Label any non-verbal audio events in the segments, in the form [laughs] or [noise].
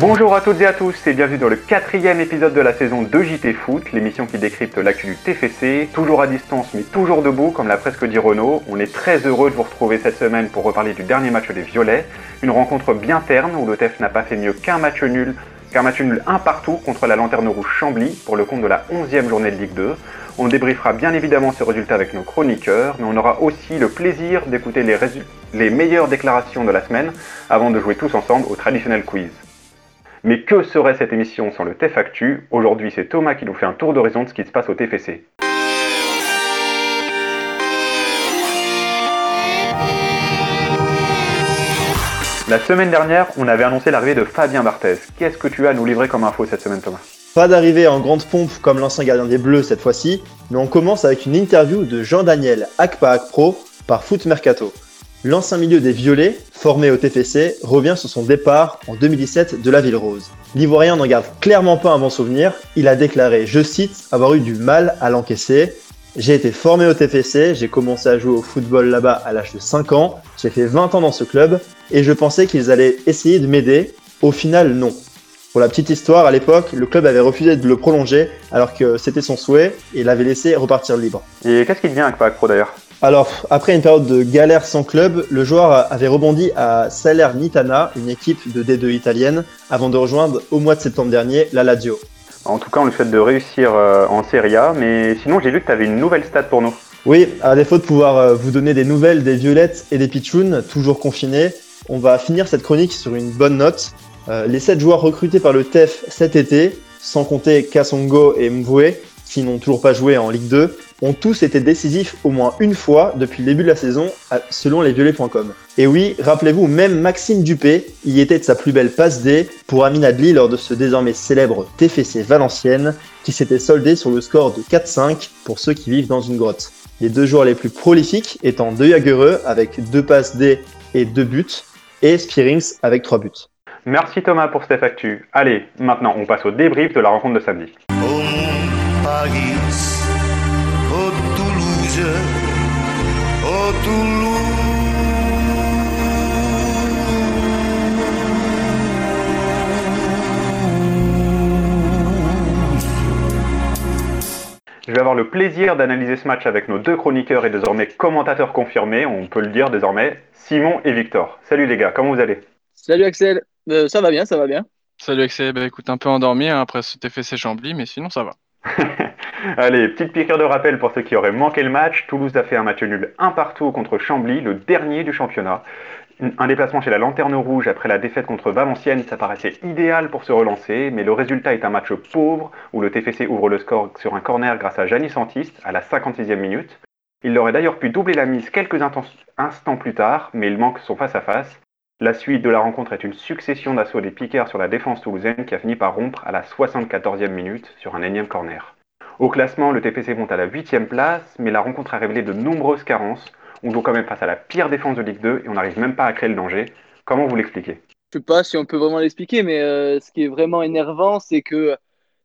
Bonjour à toutes et à tous et bienvenue dans le quatrième épisode de la saison de JT Foot, l'émission qui décrypte l'actu du TFC, toujours à distance mais toujours debout comme l'a presque dit Renault. On est très heureux de vous retrouver cette semaine pour reparler du dernier match des Violets, une rencontre bien terne où le TF n'a pas fait mieux qu'un match nul, qu'un match nul un partout contre la Lanterne Rouge Chambly pour le compte de la 11e journée de Ligue 2. On débriefera bien évidemment ce résultat avec nos chroniqueurs, mais on aura aussi le plaisir d'écouter les meilleures déclarations de la semaine avant de jouer tous ensemble au traditionnel quiz. Mais que serait cette émission sans le TEF Actu? Aujourd'hui, c'est Thomas qui nous fait un tour d'horizon de ce qui se passe au TFC. La semaine dernière, on avait annoncé l'arrivée de Fabien Barthez. Qu'est-ce que tu as à nous livrer comme info cette semaine, Thomas? Pas d'arrivée en grande pompe comme l'ancien gardien des Bleus cette fois-ci, mais on commence avec une interview de Jean-Daniel Akpa Pro par Foot Mercato. L'ancien milieu des Violets, formé au TFC, revient sur son départ en 2017 de la Ville Rose. L'Ivoirien n'en garde clairement pas un bon souvenir. Il a déclaré, je cite, avoir eu du mal à l'encaisser. J'ai été formé au TFC, j'ai commencé à jouer au football là-bas à l'âge de 5 ans, j'ai fait 20 ans dans ce club et je pensais qu'ils allaient essayer de m'aider. Au final, non. Pour la petite histoire, à l'époque, le club avait refusé de le prolonger alors que c'était son souhait et l'avait laissé repartir libre. Et qu'est-ce qui devient avec Pro d'ailleurs? Alors, après une période de galère sans club, le joueur avait rebondi à Salernitana, une équipe de D2 italienne, avant de rejoindre au mois de septembre dernier la Lazio. En tout cas, on lui souhaite de réussir euh, en Serie A, mais sinon, j'ai vu que tu avais une nouvelle stat pour nous. Oui, à défaut de pouvoir euh, vous donner des nouvelles des Violettes et des Pichounes, toujours confinés, on va finir cette chronique sur une bonne note. Euh, les 7 joueurs recrutés par le TEF cet été, sans compter Kassongo et Mvoué, qui n'ont toujours pas joué en Ligue 2, ont tous été décisifs au moins une fois depuis le début de la saison, selon lesviolets.com. Et oui, rappelez-vous, même Maxime Dupé y était de sa plus belle passe D pour Amin Adli lors de ce désormais célèbre TFC Valenciennes, qui s'était soldé sur le score de 4-5 pour ceux qui vivent dans une grotte. Les deux joueurs les plus prolifiques étant De Jagereux avec deux passes D et deux buts, et Spearings avec trois buts. Merci Thomas pour cette actu. Allez, maintenant on passe au débrief de la rencontre de samedi. Je vais avoir le plaisir d'analyser ce match avec nos deux chroniqueurs et désormais commentateurs confirmés, on peut le dire désormais, Simon et Victor. Salut les gars, comment vous allez? Salut Axel, euh, ça va bien, ça va bien. Salut Axel, bah, écoute, un peu endormi hein, après ce TFC Chambly, mais sinon ça va. [laughs] Allez, petite piqûre de rappel pour ceux qui auraient manqué le match. Toulouse a fait un match nul un partout contre Chambly, le dernier du championnat. Un déplacement chez la Lanterne Rouge après la défaite contre Valenciennes, ça paraissait idéal pour se relancer, mais le résultat est un match pauvre où le TFC ouvre le score sur un corner grâce à Janis Santiste à la 56e minute. Il aurait d'ailleurs pu doubler la mise quelques instants plus tard, mais il manque son face-à-face. La suite de la rencontre est une succession d'assauts des piqueurs sur la défense toulousaine qui a fini par rompre à la 74e minute sur un énième corner. Au classement, le TPC monte à la 8 place, mais la rencontre a révélé de nombreuses carences. On joue quand même face à la pire défense de Ligue 2 et on n'arrive même pas à créer le danger. Comment vous l'expliquez? Je sais pas si on peut vraiment l'expliquer, mais euh, ce qui est vraiment énervant, c'est que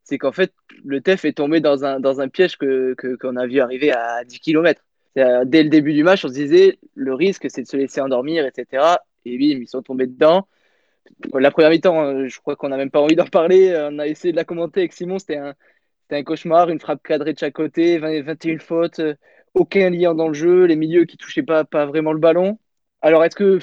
c'est qu'en fait, le TEF est tombé dans un, piège qu'on que, qu'on a vu arriver à 10 km. Dès le début du match, on se disait le risque, c'est de se laisser endormir, etc. Et oui, ils sont tombés dedans. La première mi-temps, euh, je crois qu'on n'a même pas envie d'en parler. On a essayé de la commenter avec Simon. C'était un, c'était un cauchemar, une frappe cadrée de chaque côté, 21 fautes, euh, aucun lien dans le jeu, les milieux qui touchaient pas, pas vraiment le ballon. Alors, est-ce que,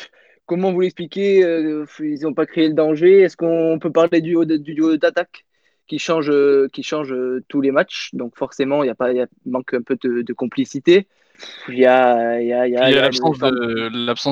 comment vous l'expliquez euh, Ils n'ont pas créé le danger? Est-ce qu'on peut parler du, du duo d'attaque qui change, qui change tous les matchs? Donc, forcément, il y a pas, il manque un peu de, complicité. Il y a, y a, y a, l'absence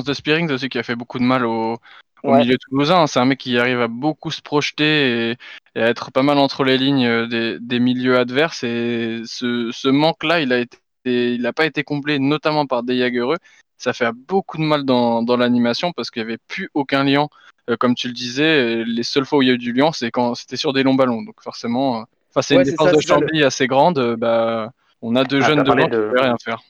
de, de Spearing aussi qui a fait beaucoup de mal au, au milieu toulousain. C'est un mec qui arrive à beaucoup se projeter et, à être pas mal entre les lignes euh, des, milieux adverses. Et ce, manque-là, il a été, il n'a pas été comblé, notamment par des Jagereux. Ça fait beaucoup de mal dans, l'animation parce qu'il n'y avait plus aucun lien. Euh, comme tu le disais, les seules fois où il y a eu du lien, c'est quand c'était sur des longs ballons. Donc forcément, euh, face à une défense de Chambly assez grande, bah, on a deux ah, jeunes devant qui ne peuvent rien faire.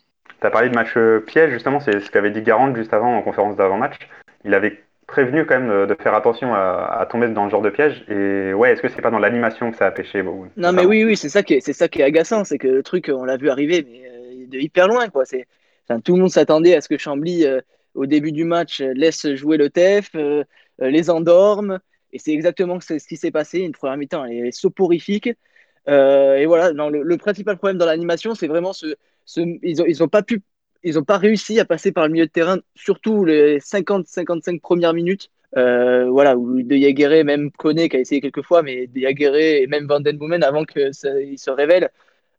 Tu as parlé de match piège, justement, c'est ce qu'avait dit Garand juste avant en conférence d'avant-match. Il avait prévenu quand même de faire attention à, tomber dans le genre de piège. Et ouais, est-ce que c'est pas dans l'animation que ça a pêché Non, mais oui, oui, c'est ça qui est, c'est ça qui est agaçant, c'est que le truc, on l'a vu arriver, mais euh, de hyper loin, quoi. C'est, tout le monde s'attendait à ce que Chambly, euh, au début du match, laisse jouer le TEF, euh, les endorme Et c'est exactement ce qui s'est passé. Une première mi-temps, elle est soporifique. Euh, et voilà, non, le, principal problème dans l'animation, c'est vraiment ce, ce ils n'ont ils ont pas pu, ils ont pas réussi à passer par le milieu de terrain, surtout les 50-55 premières minutes. Euh, voilà, où De Jaguerre, même Kone qui a essayé quelques fois, mais De Jaguerre et même Van Den Boomen avant qu'il se révèle,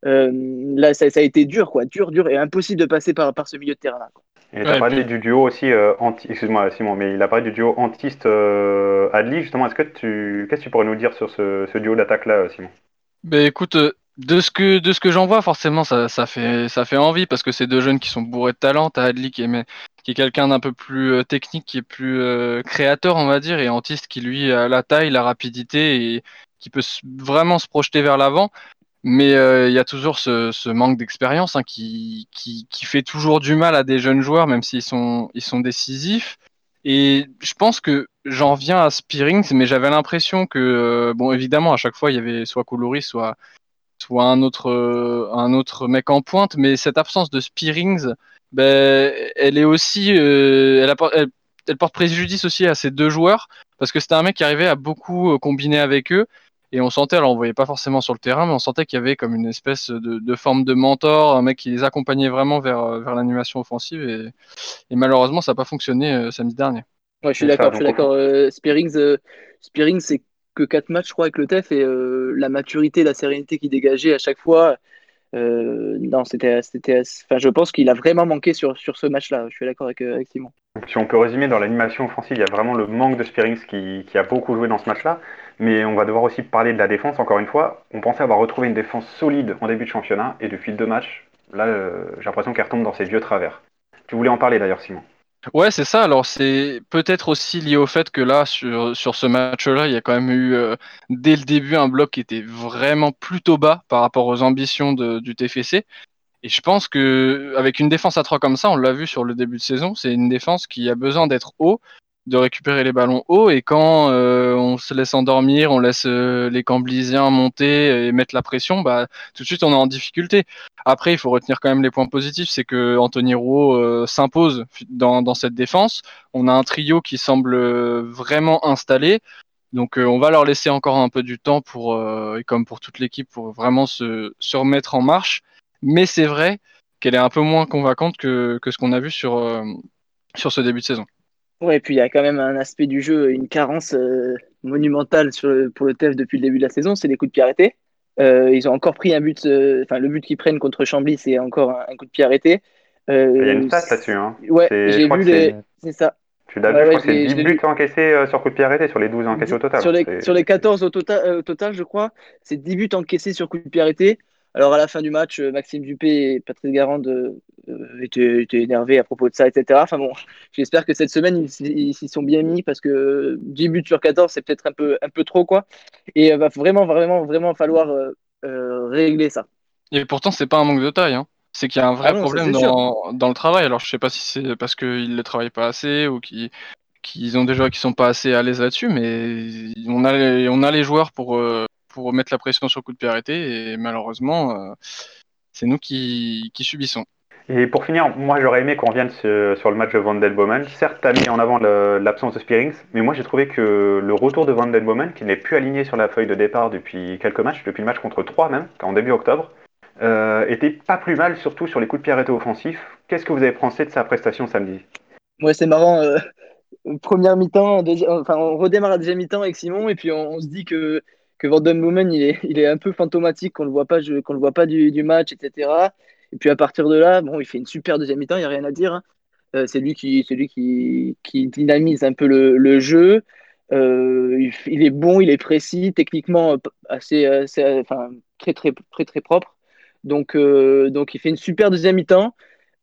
euh, là ça, a été dur, quoi, dur, dur et impossible de passer par, par ce milieu de terrain là. Et tu as parlé du duo aussi euh, anti, excuse-moi Simon, mais il a parlé du duo antiste Adli justement. Est-ce que tu, qu'est-ce que tu pourrais nous dire sur ce, ce duo d'attaque là, Simon? Ben écoute, de ce que de ce que j'en vois, forcément, ça, ça, fait ça fait envie parce que c'est deux jeunes qui sont bourrés de talent. T'as Adli qui est qui est quelqu'un d'un peu plus euh, technique, qui est plus euh, créateur, on va dire, et Antiste qui lui a la taille, la rapidité et qui peut vraiment se projeter vers l'avant. Mais euh, il y a toujours ce, ce manque d'expérience hein, qui, qui, qui, fait toujours du mal à des jeunes joueurs, même s'ils sont, ils sont décisifs. Et je pense que j'en viens à Spearings, mais j'avais l'impression que, bon, évidemment, à chaque fois, il y avait soit Koulouri, soit, soit un autre, euh, un autre mec en pointe, mais cette absence de Spearings, ben, elle est aussi, euh, elle, elle, porte préjudice aussi à ces deux joueurs parce que c'était un mec qui arrivait à beaucoup euh, combiner avec eux et on sentait, alors on voyait pas forcément sur le terrain, mais on sentait qu'il y avait comme une espèce de, forme de mentor, un mec qui les accompagnait vraiment vers, vers l'animation offensive et, et, malheureusement ça n'a pas fonctionné samedi dernier. Ouais, je suis d'accord, je suis d'accord. Spearings, Spearings c'est que 4 matchs, je crois, avec le TEF et euh, la maturité, la sérénité qu'il dégageait à chaque fois. Euh, non, c'était, enfin, je pense qu'il a vraiment manqué sur, sur ce match-là. Je suis d'accord avec, euh, Simon. si on peut résumer, dans l'animation offensive, il y a vraiment le manque de Spearings qui, qui a beaucoup joué dans ce match-là. Mais on va devoir aussi parler de la défense, encore une fois. On pensait avoir retrouvé une défense solide en début de championnat, et depuis deux matchs, là, j'ai l'impression qu'elle retombe dans ses vieux travers. Tu voulais en parler d'ailleurs, Simon Ouais, c'est ça. Alors, c'est peut-être aussi lié au fait que là, sur, ce match-là, il y a quand même eu, euh, dès le début, un bloc qui était vraiment plutôt bas par rapport aux ambitions du TFC. Et je pense que avec une défense à 3 comme ça, on l'a vu sur le début de saison, c'est une défense qui a besoin d'être haut de récupérer les ballons hauts et quand euh, on se laisse endormir, on laisse euh, les Camblisiens monter et mettre la pression, bah tout de suite on est en difficulté. Après, il faut retenir quand même les points positifs, c'est que Anthony Rouault euh, s'impose dans, cette défense. On a un trio qui semble vraiment installé. Donc on va leur laisser encore un peu du temps pour, et comme pour toute l'équipe, pour vraiment se, se remettre en marche. Mais c'est vrai qu'elle est un peu moins convaincante que, que ce qu'on a vu sur, sur ce début de saison. Ouais, et puis il y a quand même un aspect du jeu, une carence euh, monumentale sur pour le TEF depuis le début de la saison, c'est les coups de pied arrêtés. Euh, ils ont encore pris un but, euh, enfin le but qu'ils prennent contre Chambly, c'est encore un, coup de pied arrêté. il y a une stat là-dessus. Hein. Ouais, j'ai vu les. C'est ça. Tu l'as vu, je crois que c'est 10 buts encaissés sur coup de pied arrêté sur les 12 encaissés au total. Sur les, sur les 14 au total, je crois, c'est 10 buts encaissés sur coup de pied arrêté. Alors à la fin du match, Maxime Dupé et Patrice Garande euh, étaient, énervés à propos de ça, etc. Enfin bon, j'espère que cette semaine, ils s'y sont bien mis parce que 10 buts sur 14, c'est peut-être un peu, un peu trop, quoi. Et il euh, va vraiment, vraiment, vraiment falloir régler ça. Et pourtant, c'est pas un manque de taille. Hein. C'est qu'il y a un vrai ah problème dans, dans, le travail. Alors je sais pas si c'est parce qu'ils ne travaillent pas assez ou qu'ils ont des joueurs qui sont pas assez à l'aise là-dessus, mais on a, les, on a les joueurs pour, pour mettre la pression sur le coup de pied arrêté et malheureusement, euh, c'est nous qui, subissons. Et pour finir, moi j'aurais aimé qu'on vienne sur le match de Van Bomen. Certes, tu as mis en avant l'absence de Spearings, mais moi j'ai trouvé que le retour de Van Bomen, qui n'est plus aligné sur la feuille de départ depuis quelques matchs, depuis le match contre 3 même, en début octobre, euh, était pas plus mal, surtout sur les coups de pied arrêtés offensifs. Qu'est-ce que vous avez pensé de sa prestation samedi? Ouais, c'est marrant. Euh, [laughs] première mi-temps, enfin on redémarre la deuxième mi-temps avec Simon, et puis on se dit que que Boomen, il est, il est un peu fantomatique, qu'on ne le voit pas, le voit pas du, match, etc. Et puis à partir de là, bon, il fait une super deuxième mi-temps, il n'y a rien à dire. Hein. Euh, c'est lui, qui, lui qui, dynamise un peu le, jeu. Euh, il, est bon, il est précis, techniquement assez, enfin, très, très, très, très propre. Donc, euh, donc il fait une super deuxième mi-temps.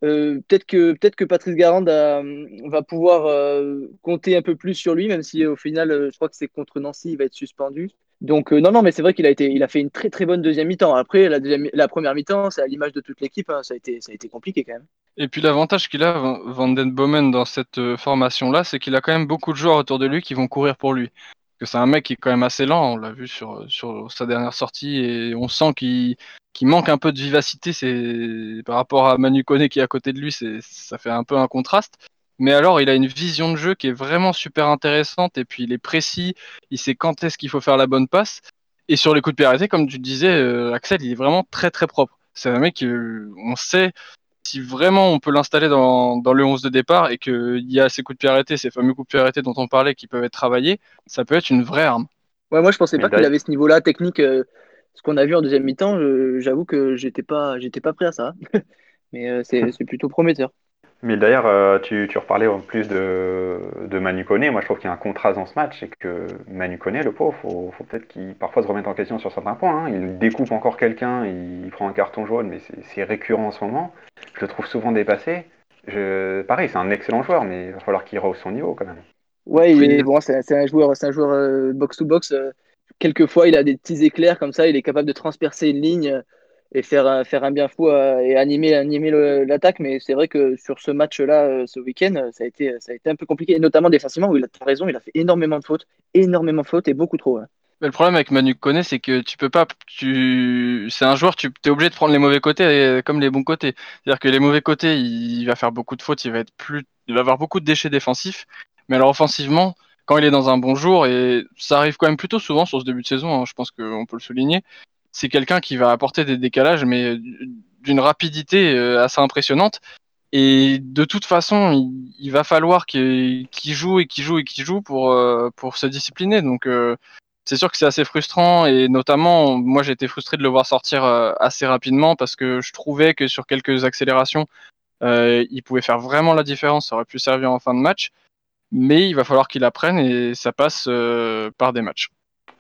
Peut-être que peut-être que Patrice Garande va pouvoir compter un peu plus sur lui, même si au final, je crois que c'est contre Nancy, il va être suspendu. Donc euh, non, non, mais c'est vrai qu'il a été, il a fait une très très bonne deuxième mi-temps. Après, la, deuxième, la première mi-temps, c'est à l'image de toute l'équipe, hein, ça, a été, ça a été compliqué quand même. Et puis l'avantage qu'il a, Van Den Bomen, dans cette euh, formation-là, c'est qu'il a quand même beaucoup de joueurs autour de lui qui vont courir pour lui. Que c'est un mec qui est quand même assez lent, on l'a vu sur, sur sa dernière sortie, et on sent qu'il manque un peu de vivacité. C'est par rapport à Manu Kone qui est à côté de lui, ça fait un peu un contraste. Mais alors, il a une vision de jeu qui est vraiment super intéressante et puis il est précis, il sait quand est-ce qu'il faut faire la bonne passe. Et sur les coups de pied arrêtés, comme tu disais, euh, Axel, il est vraiment très très propre. C'est un mec, euh, on sait si vraiment on peut l'installer dans, dans, le 11 de départ et qu'il y a ces coups de pied arrêtés, ces fameux coups de pied arrêtés dont on parlait qui peuvent être travaillés, ça peut être une vraie arme. Ouais, moi je pensais pas qu'il avait ce niveau-là technique. Euh, ce qu'on a vu en deuxième mi-temps, j'avoue que j'étais pas, j'étais pas prêt à ça. [laughs] Mais c'est plutôt prometteur. Mais d'ailleurs, euh, tu, tu, reparlais en plus de, de Manu Koné. Moi, je trouve qu'il y a un contraste dans ce match. C'est que Manu Koné, le pauvre, faut, faut peut-être qu'il parfois se remette en question sur certains points. Hein. Il découpe encore quelqu'un, il prend un carton jaune, mais c'est récurrent en ce moment. Je le trouve souvent dépassé. Je, pareil, c'est un excellent joueur, mais il va falloir qu'il rehausse son niveau quand même. Ouais, il est, bon, c'est un joueur, c'est un joueur euh, box-to-box. Euh, quelquefois, il a des petits éclairs comme ça. Il est capable de transpercer une ligne et faire, un bien fou euh, et animer, animer l'attaque. Mais c'est vrai que sur ce match-là, euh, ce week-end, ça, a été, ça a été un peu compliqué, et notamment défensivement, où il a raison, il a fait énormément de fautes, énormément de fautes et beaucoup trop. Mais le problème avec Manu Koné, c'est que tu peux pas. Tu... C'est un joueur, tu es obligé de prendre les mauvais côtés euh, comme les bons côtés. C'est-à-dire que les mauvais côtés, il va faire beaucoup de fautes, il va, être plus... il va avoir beaucoup de déchets défensifs. Mais alors offensivement, quand il est dans un bon jour, et ça arrive quand même plutôt souvent sur ce début de saison, hein, je pense qu'on peut le souligner, c'est quelqu'un qui va apporter des décalages, mais d'une rapidité euh, assez impressionnante. Et de toute façon, il, va falloir qu'il joue et qu'il joue et qu'il joue pour, euh, se discipliner. Donc, euh, c'est sûr que c'est assez frustrant. Et notamment, moi, j'ai été frustré de le voir sortir assez rapidement parce que je trouvais que sur quelques accélérations, il pouvait faire vraiment la différence. Ça aurait pu servir en fin de match. Mais il va falloir qu'il apprenne et ça passe par des matchs.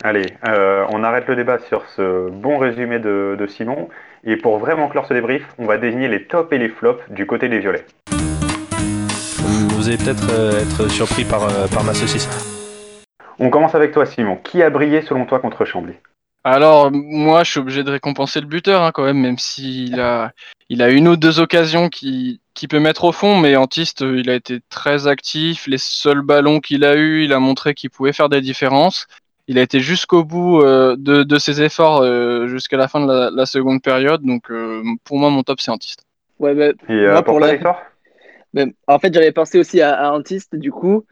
Allez, euh, on arrête le débat sur ce bon résumé de, Simon. Et pour vraiment clore ce débrief, on va désigner les tops et les flops du côté des violets. Vous allez peut-être euh, être surpris par, euh, par ma saucisse. On commence avec toi, Simon. Qui a brillé selon toi contre Chambly? Alors moi, je suis obligé de récompenser le buteur hein, quand même, même s'il a, il a une ou deux occasions qui, qui peut mettre au fond, mais Antiste, il a été très actif. Les seuls ballons qu'il a eu, il a montré qu'il pouvait faire des différences il a été jusqu'au bout euh, de, ses efforts euh, jusqu'à la fin de la, seconde période. Donc euh, pour moi, mon top, c'est Antiste. Ouais, bah, Et moi, pour la... Ben, en fait, j'avais pensé aussi à, Antiste, du coup,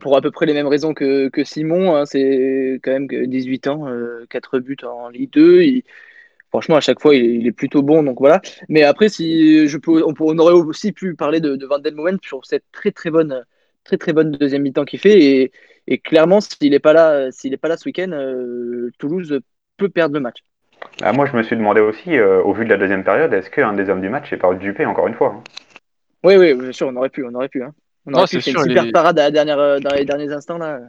pour à peu près les mêmes raisons que, Simon. Hein. c'est quand même 18 ans, 4 buts en Ligue 2. Franchement, à chaque fois, il est, plutôt bon. Donc voilà. Mais après, si je peux, on, aurait aussi pu parler de, de Van Moment sur cette très très bonne, très très bonne deuxième mi-temps qu'il fait. Et, et clairement, s'il n'est pas là, s'il n'est pas là ce week-end, euh, Toulouse peut perdre le match. Ah, moi, je me suis demandé aussi, euh, au vu de la deuxième période, est-ce qu'un des hommes du match est pas Dupé encore une fois hein? Oui, oui, bien sûr, on aurait pu, on aurait pu. Hein. On aurait pu faire une super parade à la dernière, euh, dans les derniers instants là.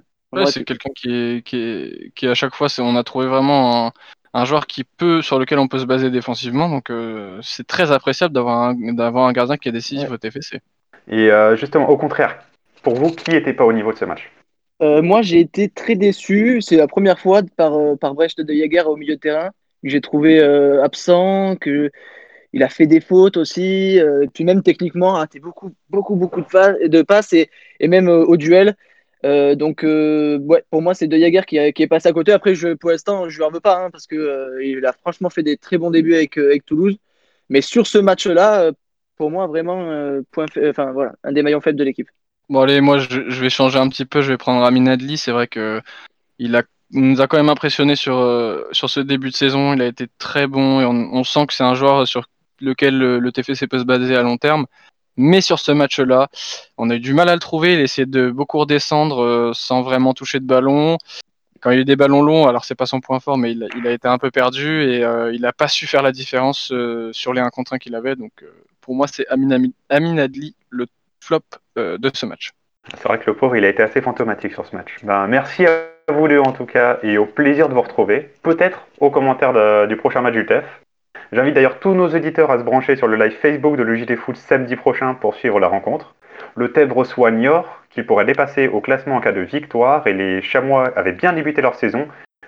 c'est quelqu'un qui est, qui est, qui à chaque fois, on a trouvé vraiment un, joueur qui peut, sur lequel on peut se baser défensivement. Donc, c'est très appréciable d'avoir un, d'avoir un gardien qui est décisif au TFC. Et justement, au contraire, pour vous, qui n'était pas au niveau de ce match? Euh, moi, j'ai été très déçu. C'est la première fois par, euh, par Brecht de Jager au milieu de terrain que j'ai trouvé euh, absent, que il a fait des fautes aussi, puis même techniquement, a raté beaucoup, beaucoup, beaucoup de, passes et, même au duel. donc, pour moi, c'est De Jager qui, est passé à côté. Après, pour l'instant, je ne lui en veux pas, hein, parce qu'il il a franchement fait des très bons débuts avec, avec Toulouse. Mais sur ce match-là, pour moi, vraiment, point enfin, voilà, un des maillons faibles de l'équipe. Bon allez, moi je, vais changer un petit peu, je vais prendre Amin Adli. C'est vrai que il, a, nous a quand même impressionné sur, euh, sur ce début de saison. Il a été très bon et on, sent que c'est un joueur sur lequel le, TFC peut se baser à long terme. Mais sur ce match-là, on a eu du mal à le trouver. Il a essayé de beaucoup redescendre euh, sans vraiment toucher de ballon. Quand il y a eu des ballons longs, alors c'est pas son point fort, mais il, a été un peu perdu et euh, il n'a pas su faire la différence sur les 1 contre 1 qu'il avait. Donc pour moi, c'est Amin Adli, le flop euh, de ce match. C'est vrai que le pauvre, il a été assez fantomatique sur ce match. Ben, merci à vous deux en tout cas et au plaisir de vous retrouver. Peut-être aux commentaires du prochain match du TEF. J'invite d'ailleurs tous nos éditeurs à se brancher sur le live Facebook de l'UJT Foot samedi prochain pour suivre la rencontre. Le TEF reçoit Niort qui pourrait dépasser au classement en cas de victoire et les Chamois avaient bien débuté leur saison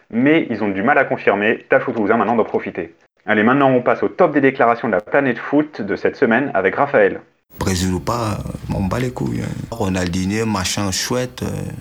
mais ils ont du mal à confirmer. Tâche Toulousain maintenant d'en profiter. Allez, maintenant on passe au top des déclarations de la planète foot de cette semaine avec Raphaël. Brésil ou pas, on bat les couilles. Hein. Ronaldinho, machin chouette, euh,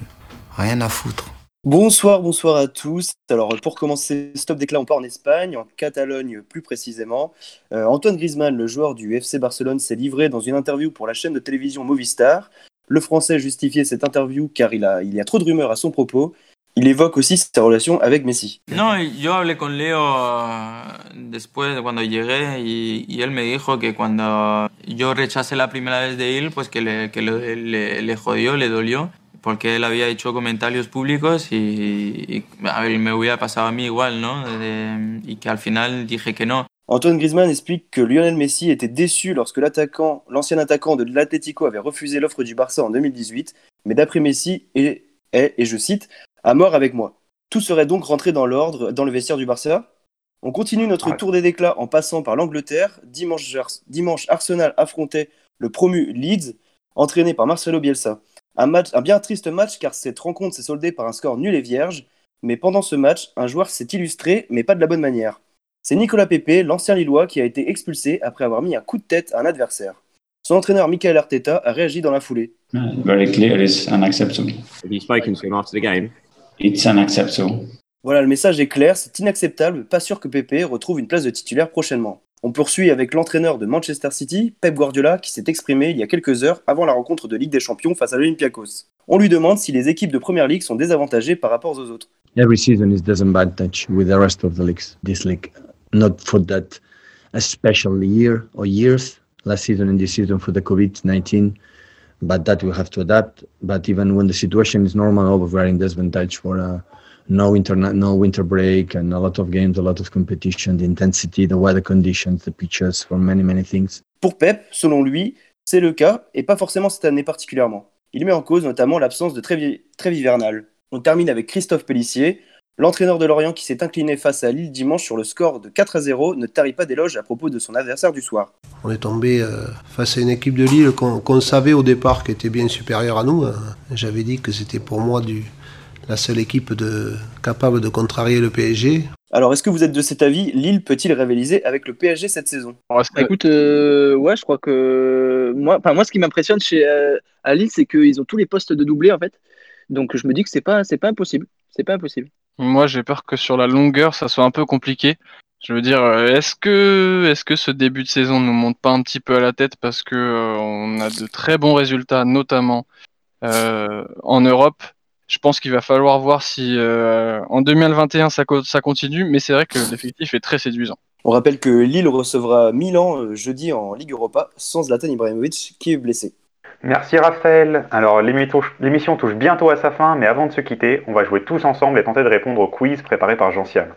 rien à foutre. Bonsoir, bonsoir à tous. Alors pour commencer, stop d'éclat, on part en Espagne, en Catalogne plus précisément. Euh, Antoine Griezmann, le joueur du FC Barcelone, s'est livré dans une interview pour la chaîne de télévision Movistar. Le Français justifiait cette interview car il, il y a trop de rumeurs à son propos. Il évoque aussi sa relation avec Messi. No, yo hablé con Leo uh, después de cuando llegué y, y él me dijo que cuando yo rechacé la primera vez de ir, pues que le, que le, le, le jodió, le dolió, porque él había hecho comentarios públicos y, y a ver, me hubiera pasado a mí igual, ¿no? De, y que al final dije que no. Antoine Griezmann explique que Lionel Messi était déçu lorsque l'attaquant, l'ancien attaquant de l'Atlético avait refusé l'offre du Barça en 2018, mais d'après Messi, est, est, et je cite, à mort avec moi. Tout serait donc rentré dans l'ordre dans le vestiaire du Barça. On continue notre Ouais. tour des déclats en passant par l'Angleterre. Dimanche, Arsenal affrontait le promu Leeds, entraîné par Marcelo Bielsa. Un, match, un bien triste match car cette rencontre s'est soldée par un score nul et vierge. Mais pendant ce match, un joueur s'est illustré, mais pas de la bonne manière. C'est Nicolas Pepe, l'ancien Lillois, qui a été expulsé après avoir mis un coup de tête à un adversaire. Son entraîneur Michael Arteta a réagi dans la foulée. very clear it's unacceptable. Have you spoken to him after the game? It's unacceptable. Voilà, le message est clair, c'est inacceptable, pas sûr que Pepe retrouve une place de titulaire prochainement. On poursuit avec l'entraîneur de Manchester City, Pep Guardiola, qui s'est exprimé il y a quelques heures avant la rencontre de Ligue des Champions face à l'Olympiakos. On lui demande si les équipes de Première Ligue sont désavantagées par rapport aux autres. every season is disadvantage with the rest of the leagues. This league, not for that a special year or years. Last season and this season for the COVID nineteen, but that we have to adapt. But even when the situation is normal, oh, we're in disadvantage for uh, no internet, no winter break, and a lot of games, a lot of competition, the intensity, the weather conditions, the pitches, for many many things. Pour Pep, selon lui, c'est le cas, et pas forcément cette année particulièrement. Il met en cause notamment l'absence de trêve trêve hivernale. On termine avec Christophe Pellissier, l'entraîneur de Lorient qui s'est incliné face à Lille dimanche sur le score de 4 à 0, ne tarit pas d'éloges à propos de son adversaire du soir. On est tombé euh, face à une équipe de Lille qu'on savait au départ qui était bien supérieure à nous. Euh, J'avais dit que c'était pour moi du, la seule équipe de, capable de contrarier le PSG. Alors, est-ce que vous êtes de cet avis? Lille peut-il rivaliser avec le PSG cette saison? Bah, écoute, euh, ouais, je crois que moi, enfin moi, ce qui m'impressionne chez euh, à Lille, c'est qu'ils ont tous les postes de doublé en fait. Donc je me dis que c'est pas, c'est pas impossible. C'est pas impossible. Moi, j'ai peur que sur la longueur, ça soit un peu compliqué. Je veux dire, euh, est-ce que, est-ce que ce début de saison nous monte pas un petit peu à la tête parce que euh, on a de très bons résultats, notamment euh, en Europe? Je pense qu'il va falloir voir si en 2021 ça, ça continue, mais c'est vrai que l'effectif est très séduisant. On rappelle que Lille recevra Milan jeudi en Ligue Europa sans Zlatan Ibrahimovic qui est blessé. Merci Raphaël. Alors l'émission touche bientôt à sa fin, mais avant de se quitter, on va jouer tous ensemble et tenter de répondre au quiz préparé par Jean-Siam.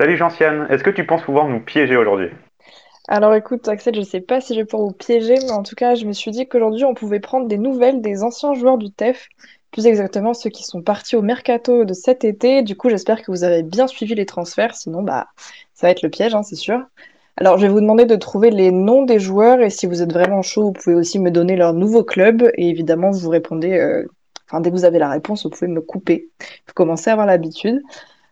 Salut Jean-Siam, est-ce que tu penses pouvoir nous piéger aujourd'hui? Alors écoute, Axel, je sais pas si je vais pouvoir vous piéger, mais en tout cas, je me suis dit qu'aujourd'hui, on pouvait prendre des nouvelles des anciens joueurs du TEF, plus exactement ceux qui sont partis au mercato de cet été. Du coup, j'espère que vous avez bien suivi les transferts, sinon, bah, ça va être le piège, hein, c'est sûr. Alors, je vais vous demander de trouver les noms des joueurs, et si vous êtes vraiment chaud, vous pouvez aussi me donner leur nouveau club, et évidemment, vous répondez, euh, enfin, dès que vous avez la réponse, vous pouvez me couper. Vous commencez à avoir l'habitude.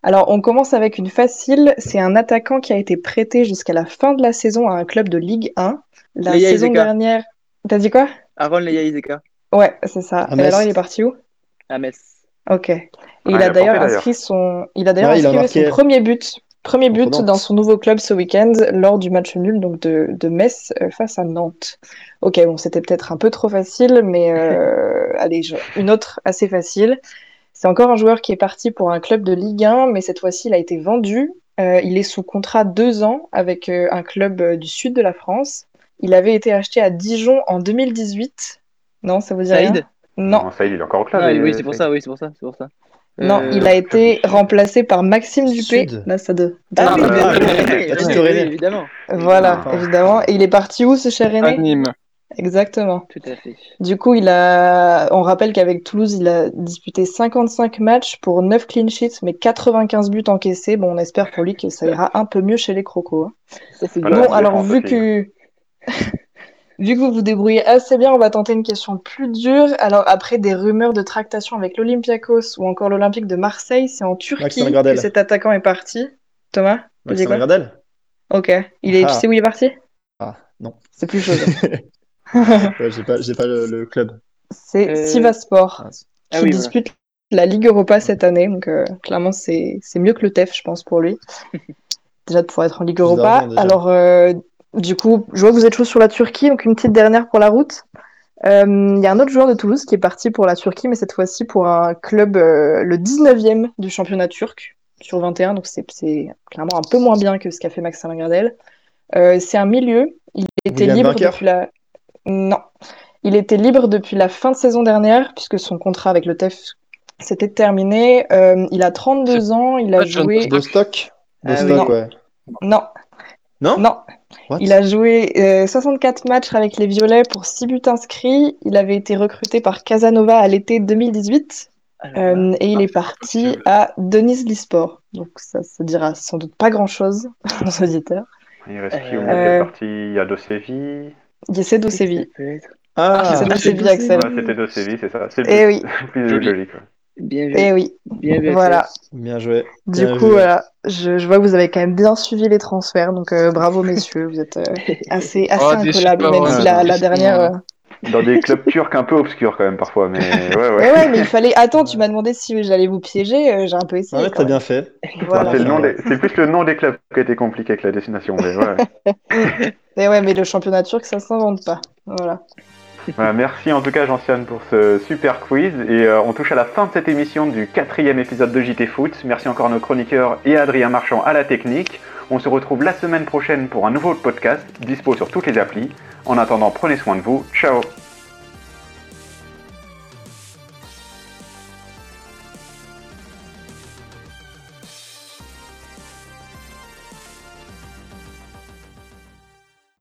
Alors, on commence avec une facile. C'est un attaquant qui a été prêté jusqu'à la fin de la saison à un club de Ligue 1. La Leia saison dernière. T'as dit quoi? Aaron Leia Izeka Ouais, c'est ça. À Et alors, il est parti où? À Metz. Ok. Et il il a a d'ailleurs inscrit son, il a d'ailleurs Ouais, il a inscrit marqué son premier but, premier but dans son nouveau club ce week-end lors du match nul donc de, de Metz euh, face à Nantes. Ok, bon, c'était peut-être un peu trop facile, mais euh, [laughs] allez, je- une autre assez facile. C'est encore un joueur qui est parti pour un club de Ligue 1, mais cette fois-ci, il a été vendu. Euh, il est sous contrat deux ans avec euh, un club euh, du sud de la France. Il avait été acheté à Dijon en 2018. Non, ça vous dit rien? Saïd Non. Saïd, il est encore au club. Ah, oui, c'est pour ça, oui, c'est pour ça, c'est pour ça. Non, Euh, il a été remplacé par Maxime Dupé. Sud. Là, ça de... Ah, oui, évidemment. Voilà, Ah. évidemment. Et il est parti où, ce cher aîné À Nîmes. Exactement. Tout à fait. Du coup, il a... on rappelle qu'avec Toulouse, il a disputé 55 matchs pour 9 clean sheets, mais 95 buts encaissés. Bon, on espère pour lui que ça ira un peu mieux chez les Crocos. hein. Ça, c'est Voilà, bon, c'est alors vu que... [laughs] vu que vous vous débrouillez assez bien, on va tenter une question plus dure. Alors, après des rumeurs de tractation avec l'Olympiakos ou encore l'Olympique de Marseille, c'est en Turquie que cet attaquant est parti. Thomas Maxime Gradel Ok. Il est... Tu sais où il est parti? Ah, non. C'est plus chaud. [laughs] ouais, j'ai pas, pas le, le, club. C'est euh... Sivasport ah, qui ah oui, dispute la Ligue Europa cette année. Donc, euh, clairement, c'est mieux que le TEF, je pense, pour lui. [laughs] déjà de pouvoir être en Ligue Europa. Alors, euh, du coup, je vois que vous êtes chaud sur la Turquie. Donc, une petite dernière pour la route. Euh, il y a un autre joueur de Toulouse qui est parti pour la Turquie, mais cette fois-ci pour un club, euh, le 19e du championnat turc sur 21. Donc, c'est clairement un peu moins bien que ce qu'a fait Maxime Gradel. c'est un milieu. Il était libre depuis la. Non. Il était libre depuis la fin de saison dernière, puisque son contrat avec le TEF c'était terminé. Euh, il a 32 ans, il a joué. De stock De stock, non. ouais. Non. Non? Non. il a joué 64 euh, matchs avec les Violets pour 6 buts inscrits. Il avait été recruté par Casanova à l'été 2018. Euh, et il est parti à Denis Lisport. Donc ça se dira sans doute pas grand-chose [laughs] aux auditeurs. Il reste qui euh... parti? Il y a C'est Dosevi. Ah, c'est Dosevi, Axel. Ouais, C'était Dosevi, c'est ça. C'est le eh oui. [laughs] plus joli. Quoi. Bien vu. Eh oui. Bien. Voilà. Bien joué. Du Bien coup, voilà. Je, je, vois que vous avez quand même bien suivi les transferts. Donc, euh, bravo, messieurs. Vous êtes euh, [laughs] assez, assez Oh, incollables, même si la, dernière. Ouais. Dans des clubs turcs un peu obscurs quand même parfois, mais [laughs] ouais, ouais. Ouais, ouais, mais il fallait. Attends, tu m'as demandé si j'allais vous piéger. euh, J'ai un peu essayé. Ouais, quand t'as bien fait. [laughs] Voilà. C'est le nom des- c'est plus le nom des clubs qui a été compliqué que la destination. Mais ouais. [laughs] Mais ouais, mais le championnat turc, ça s'invente pas. Voilà. Voilà, merci en tout cas Jean-Siane pour ce super quiz et euh, on touche à la fin de cette émission du quatrième épisode de JT Foot. Merci encore à nos chroniqueurs et à Adrien Marchand à la technique. On se retrouve la semaine prochaine pour un nouveau podcast dispo sur toutes les applis. En attendant, prenez soin de vous. Ciao